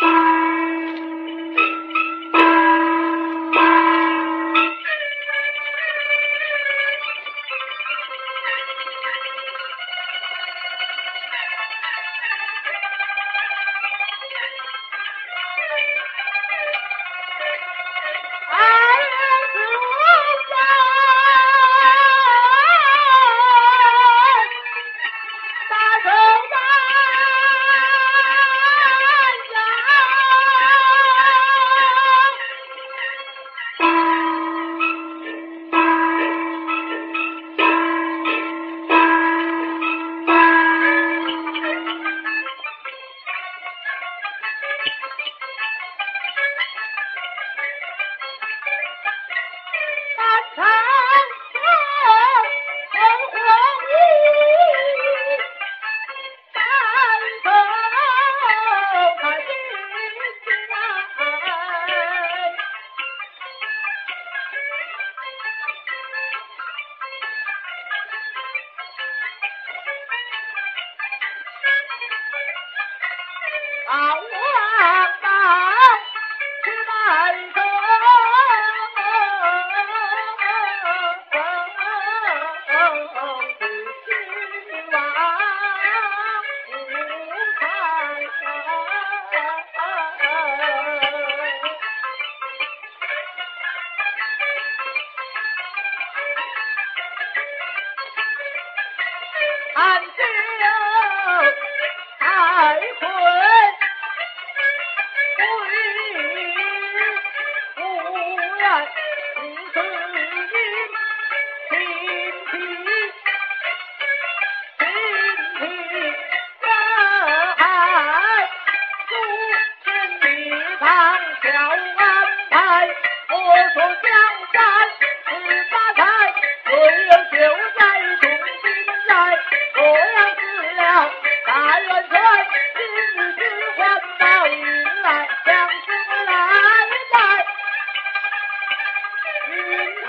Thank you. 三更烽火起，三声凯。不听话不看好俺这当挑安排，我说江山是发财，我有救在中心寨，我要死了大元帅，今日环到云来，将军来带云台。